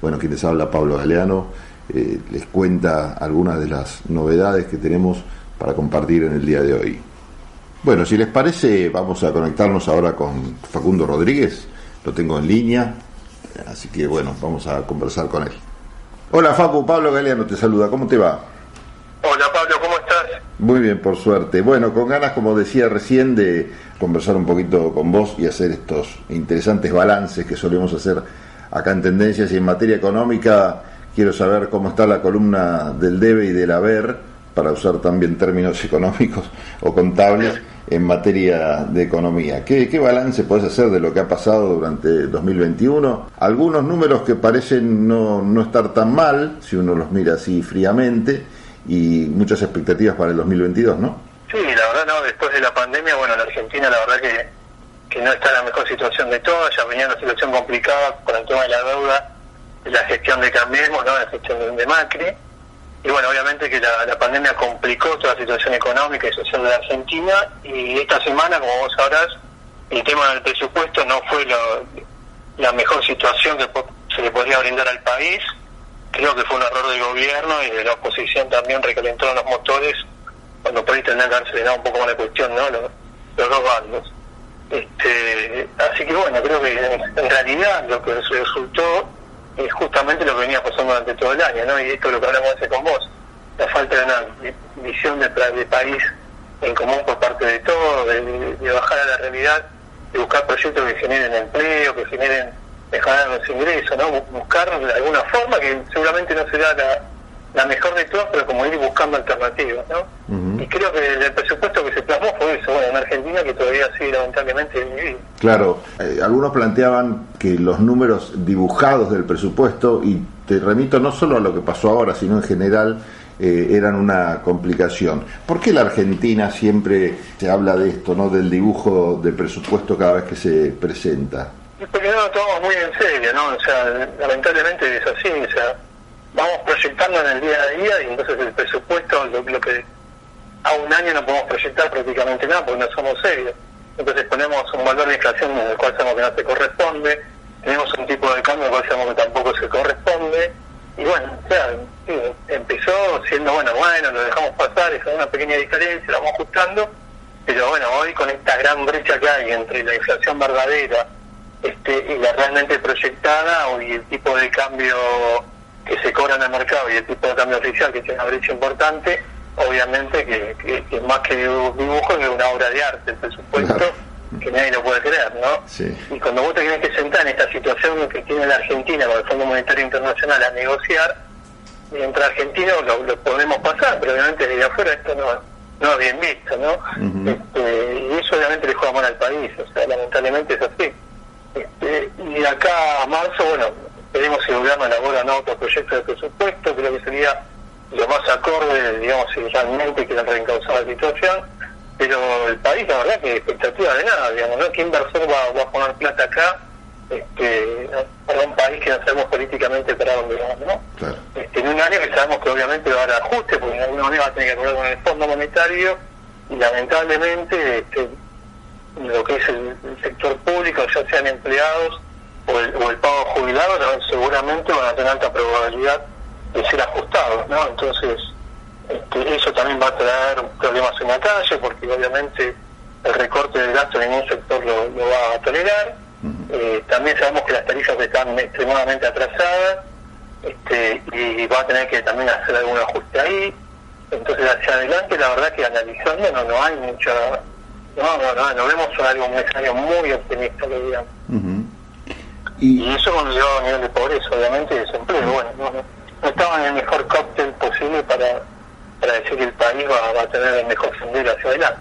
Bueno, quien les habla, Pablo Galeano, eh, les cuenta algunas de las novedades que tenemos para compartir en el día de hoy. Bueno, si les parece, vamos a conectarnos ahora con Facundo Rodríguez, lo tengo en línea, así que bueno, vamos a conversar con él. Hola Facu, Pablo Galeano te saluda, ¿cómo te va? Hola Pablo, ¿cómo estás? Muy bien, por suerte. Bueno, con ganas, como decía recién, de conversar un poquito con vos y hacer estos interesantes balances que solemos hacer acá en Tendencias y en materia económica. Quiero saber cómo está la columna del debe y del haber, para usar también términos económicos o contables en materia de economía. ¿Qué, qué balance puedes hacer de lo que ha pasado durante 2021? Algunos números que parecen no, no estar tan mal, si uno los mira así fríamente, y muchas expectativas para el 2022, ¿no? Sí, la verdad, no, después de la pandemia, bueno, la Argentina la verdad que, que no está la mejor situación de todas, ya venía una situación complicada con el tema de la deuda, de la gestión de Cambiemos, ¿no? la gestión de Macri, y bueno, obviamente que la, pandemia complicó toda la situación económica y social de la Argentina, y esta semana, como vos sabrás, el tema del presupuesto no fue lo, la mejor situación que se le podría brindar al país, creo que fue un error del gobierno y de la oposición también recalentaron los motores cuando por ahí tendrían que haberse un poco más la cuestión, ¿no? Los, los dos bandos. Este, así que bueno, creo que en realidad lo que resultó es justamente lo que venía pasando durante todo el año, ¿no? Y esto es lo que hablamos hace con vos, la falta de una visión de, de país en común por parte de todos, de, de, bajar a la realidad, de buscar proyectos que generen empleo, que generen mejorar los ingresos, ¿no? Buscar de alguna forma que seguramente no será la, la mejor de todas, pero como ir buscando alternativas, ¿no? Uh -huh. Y creo que el presupuesto que se plasmó fue eso, bueno, en Argentina que todavía sigue lamentablemente dividido. Claro, eh, algunos planteaban que los números dibujados del presupuesto, y te remito no solo a lo que pasó ahora, sino en general, eh, eran una complicación. ¿Por qué la Argentina siempre se habla de esto, no del dibujo del presupuesto cada vez que se presenta? Porque no lo tomamos muy en serio, ¿no? O sea, lamentablemente es así, o sea, vamos proyectando en el día a día y entonces el presupuesto, lo, lo, que a un año no podemos proyectar prácticamente nada porque no somos serios. Entonces ponemos un valor de inflación en el cual sabemos que no se corresponde, tenemos un tipo de cambio en el cual sabemos que tampoco se corresponde, y bueno, o sea, empezó siendo, bueno, bueno, lo dejamos pasar, es una pequeña diferencia, lo vamos ajustando, pero bueno, hoy con esta gran brecha que hay entre la inflación verdadera este, y la realmente proyectada, y el tipo de cambio que se cobra en el mercado y el tipo de cambio oficial, que tiene una brecha importante, obviamente que, que, que más que dibujo es una obra de arte, el presupuesto, claro. que nadie lo puede creer, ¿no? Sí. Y cuando vos te tienes que sentar en esta situación que tiene la Argentina con el Fondo Monetario Internacional a negociar, mientras argentinos lo, lo, podemos pasar, pero obviamente desde afuera esto no, no es bien visto, ¿no? Uh -huh. este, y eso obviamente le juega mal al país, o sea, lamentablemente es así. Este, y acá a marzo, bueno, veremos si el gobierno elabora no otro proyecto de presupuesto, creo que sería lo más acorde, digamos, si realmente quieren reencauzar la situación, pero el país, la verdad, que expectativa de nada, digamos, ¿no? ¿Qué inversor va, va a poner plata acá este, para un país que no sabemos políticamente para dónde vamos, ¿no? Claro. Este, en un año que sabemos que obviamente va a haber ajuste, porque en alguna manera va a tener que acordar con el Fondo Monetario, y lamentablemente este, lo que es el, el sector público, ya sean empleados o el, o el pago jubilado, seguramente van a tener alta probabilidad de ser ajustados, ¿no? Entonces, este, eso también va a traer problemas en la calle, porque obviamente el recorte del gasto en ningún sector lo, lo va a tolerar. Uh -huh. eh, también sabemos que las tarifas están extremadamente atrasadas este, y va a tener que también hacer algún ajuste ahí. Entonces, hacia adelante, la verdad que analizando no, no hay mucha... No, no, no, no vemos algo, un escenario muy optimista, lo digamos. Uh -huh. y, y, eso conlleva a nivel de pobreza, obviamente, y desempleo. Bueno, no, no, no estaban en el mejor cóctel posible para, para decir que el país va, a tener el mejor sendero hacia adelante.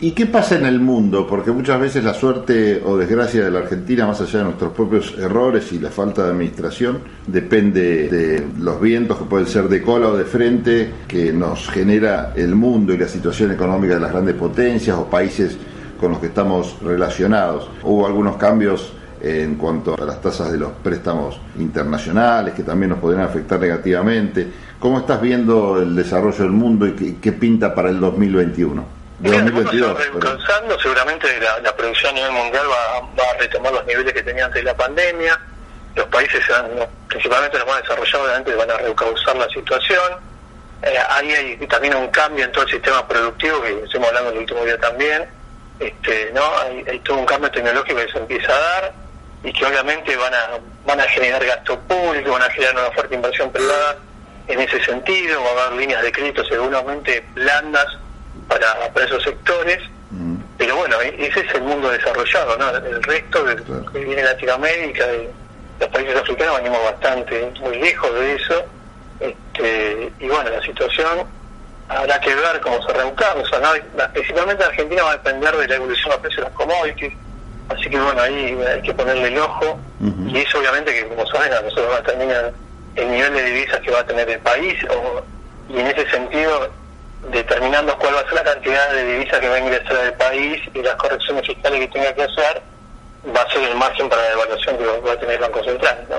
¿Y qué pasa en el mundo? Porque muchas veces la suerte o desgracia de la Argentina, más allá de nuestros propios errores y la falta de administración, depende de los vientos que pueden ser de cola o de frente que nos genera el mundo y la situación económica de las grandes potencias o países con los que estamos relacionados. Hubo algunos cambios en cuanto a las tasas de los préstamos internacionales que también nos podrían afectar negativamente. ¿Cómo estás viendo el desarrollo del mundo y qué, qué pinta para el 2021? De 2022, pero... seguramente la, la, producción a nivel mundial va, va, a retomar los niveles que tenía antes de la pandemia. los países, principalmente los más desarrollados, obviamente van a recausar la situación. Eh, ahí hay también un cambio en todo el sistema productivo, que estamos hablando el último día también. Este, ¿no? Hay, todo un cambio tecnológico que se empieza a dar y que obviamente van a, van a generar gasto público, van a generar una fuerte inversión privada en ese sentido, va a haber líneas de crédito seguramente blandas para, para esos sectores pero bueno, e-, ese es el mundo desarrollado, ¿no? El resto de, que viene Latinoamérica, de los países africanos, venimos bastante, muy lejos de eso. Este, y bueno, la situación habrá que ver cómo se reuncamos, ¿no? Principalmente Argentina va a depender de la evolución de precios de las commodities. Así que bueno, ahí hay que ponerle el ojo. Y eso obviamente que, como saben, a nosotros va a terminar el nivel de divisas que va a tener el país. O, y en ese sentido, determinando cuál va a ser la cantidad de divisas que va a ingresar al país y las correcciones fiscales que tenga que hacer, va a ser el margen para la evaluación que va a tener el Banco Central. ¿no?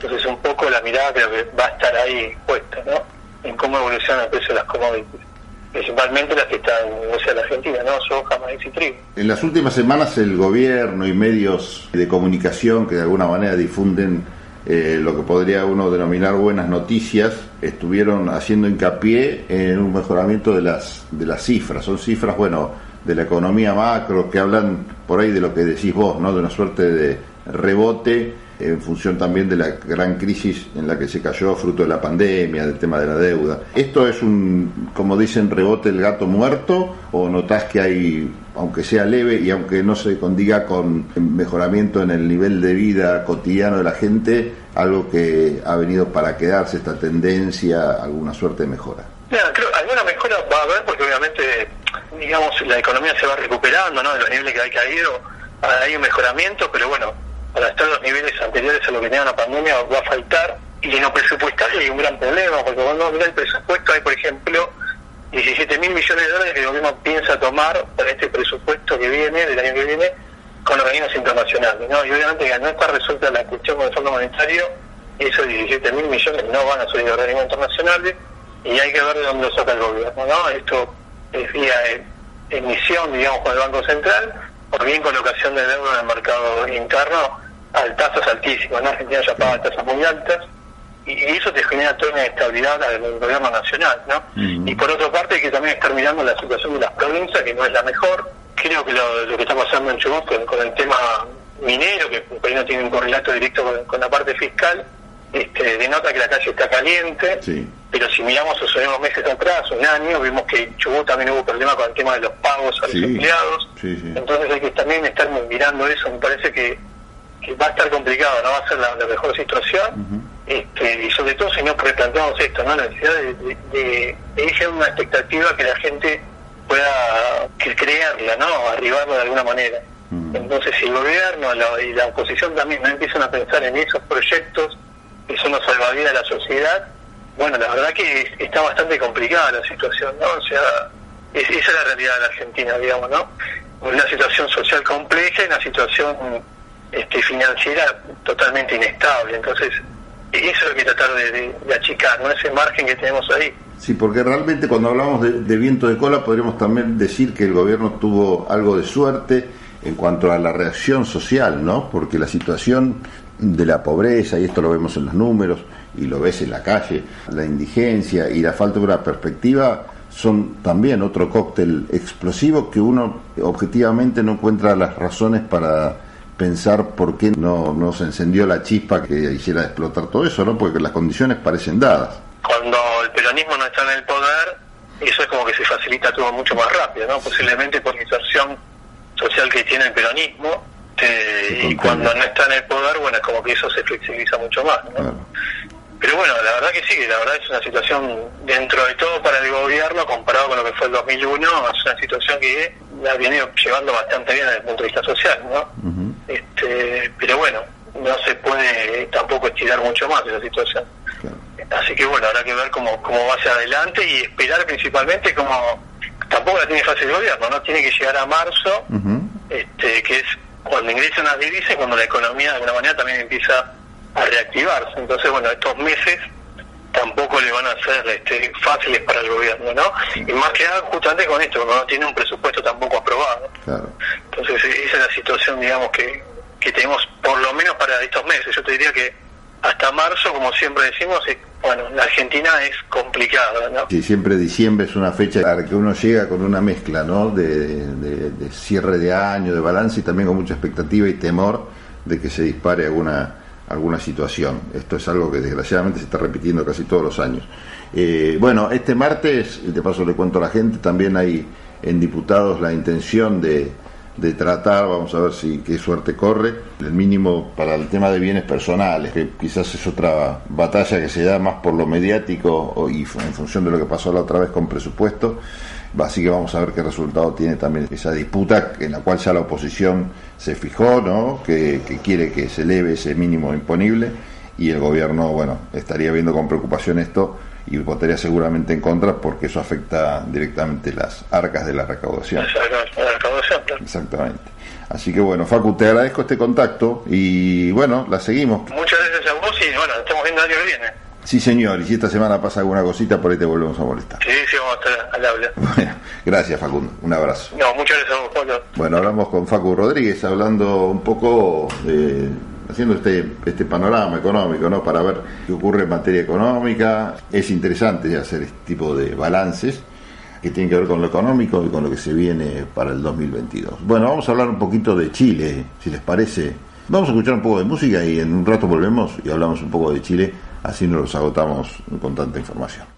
Entonces, un poco la mirada creo que va a estar ahí puesta ¿no? en cómo evoluciona el precio de las commodities. Principalmente las que están en la Argentina, ¿no? Soja, maíz y trigo. En las últimas semanas, el gobierno y medios de comunicación que de alguna manera difunden eh, lo que podría uno denominar buenas noticias, estuvieron haciendo hincapié en un mejoramiento de las, de las cifras. Son cifras, bueno, de la economía macro que hablan por ahí de lo que decís vos, ¿no? De una suerte de rebote en función también de la gran crisis en la que se cayó fruto de la pandemia, del tema de la deuda. ¿Esto es un, como dicen, rebote el gato muerto o notás que hay, aunque sea leve y aunque no se condiga con mejoramiento en el nivel de vida cotidiano de la gente, algo que ha venido para quedarse esta tendencia, alguna suerte de mejora? creo alguna mejora va a haber porque obviamente, digamos, la economía se va recuperando, ¿no? De los niveles que ha caído, hay un mejoramiento, pero bueno, para estar los niveles anteriores a lo que tenía la pandemia va a faltar. Y en lo presupuestario hay un gran problema, porque cuando uno el presupuesto hay, por ejemplo, 17 mil millones de dólares que el gobierno piensa tomar para este presupuesto que viene, del año que viene, con organismos internacionales. ¿no? Y obviamente que no está resuelta la cuestión con el Fondo Monetario, esos 17 mil millones no van a salir de organismos internacionales y hay que ver de dónde lo saca el gobierno. ¿no? Esto es vía emisión, digamos, con el Banco Central, por bien colocación de deuda en el mercado interno a tasas altísimas. En Argentina ya paga tasas muy altas y, eso te genera toda una inestabilidad al gobierno nacional. ¿no? Y por otra parte que también estar mirando la situación de las provincias, que no es la mejor. Creo que lo, que está pasando en Chubut con, el tema minero, que por ahí no tiene un correlato directo con, la parte fiscal, este, denota que la calle está caliente. Pero si miramos esos unos meses atrás, un año, vimos que en Chubut también hubo problemas con el tema de los pagos a los empleados. Entonces hay que también estar mirando eso. Me parece que que va a estar complicado, no va a ser la, mejor situación, este, y sobre todo si no replanteamos esto, ¿no? la necesidad de, de, de, una expectativa que la gente pueda creerla, ¿no? arribarla de alguna manera. Entonces, si el gobierno y la oposición también no empiezan a pensar en esos proyectos que son los salvavidas de la sociedad, bueno, la verdad que está bastante complicada la situación, ¿no? O sea, esa es la realidad de la Argentina, digamos, ¿no? Una situación social compleja y una situación este, financiera totalmente inestable. Entonces, eso es lo que tratar de, achicar, ¿no? ese margen que tenemos ahí. Sí, porque realmente cuando hablamos de, viento de cola podríamos también decir que el gobierno tuvo algo de suerte en cuanto a la reacción social, ¿no? Porque la situación de la pobreza, y esto lo vemos en los números, y lo ves en la calle, la indigencia y la falta de una perspectiva son también otro cóctel explosivo que uno objetivamente no encuentra las razones para pensar por qué no, no se encendió la chispa que hiciera explotar todo eso, ¿no? Porque las condiciones parecen dadas. Cuando el peronismo no está en el poder, eso es como que se facilita todo mucho más rápido, ¿no? Posiblemente por la inserción social que tiene el peronismo, eh, y cuando no está en el poder, bueno, es como que eso se flexibiliza mucho más, ¿no? Pero bueno, la verdad que sí, la verdad es una situación dentro de todo para el gobierno, comparado con lo que fue el 2001, es una situación que la viene llevando bastante bien desde el punto de vista social, ¿no? Este, pero bueno, no se puede tampoco estirar mucho más esa situación. Así que bueno, habrá que ver cómo, cómo va hacia adelante y esperar principalmente como tampoco la tiene fácil el gobierno, ¿no? Tiene que llegar a marzo, este, que es cuando ingresan las divisas cuando la economía de alguna manera también empieza a reactivarse. Entonces, bueno, estos meses tampoco le van a ser este, fáciles para el gobierno, ¿no? Y más que nada justamente con esto, no tiene un presupuesto tampoco aprobado. Esa es la situación, digamos, que, que tenemos por lo menos para estos meses. Yo te diría que hasta marzo, como siempre decimos, bueno, la Argentina es complicada, ¿no? Sí, siempre diciembre es una fecha a la que uno llega con una mezcla, ¿no? De, cierre de año, de balance y también con mucha expectativa y temor de que se dispare alguna alguna situación. Esto es algo que desgraciadamente se está repitiendo casi todos los años. Eh, bueno, este martes, de paso le cuento a la gente, también hay en diputados la intención de, de tratar, vamos a ver si qué suerte corre, el mínimo para el tema de bienes personales, que quizás es otra batalla que se da más por lo mediático y en función de lo que pasó la otra vez con presupuesto. Así que vamos a ver qué resultado tiene también esa disputa en la cual ya la oposición se fijó, ¿no? que, que quiere que se eleve ese mínimo imponible y el gobierno, bueno, estaría viendo con preocupación esto y votaría seguramente en contra porque eso afecta directamente las arcas de la recaudación. La recaudación, Exactamente. Así que bueno, Facu, te agradezco este contacto y bueno, la seguimos. Muchas gracias a vos y bueno, estamos viendo el año que viene. Sí, señor, y si esta semana pasa alguna cosita, por ahí te volvemos a molestar. Sí, sí, vamos a estar al habla. Bueno, gracias Facundo, un abrazo. No, muchas gracias a vos, Pablo. Bueno, hablamos con Facu Rodríguez, hablando un poco de haciendo este, este panorama económico, ¿no? Para ver qué ocurre en materia económica. Es interesante hacer este tipo de balances que tienen que ver con lo económico y con lo que se viene para el 2022. Bueno, vamos a hablar un poquito de Chile, si les parece. Vamos a escuchar un poco de música y en un rato volvemos y hablamos un poco de Chile, así no los agotamos con tanta información.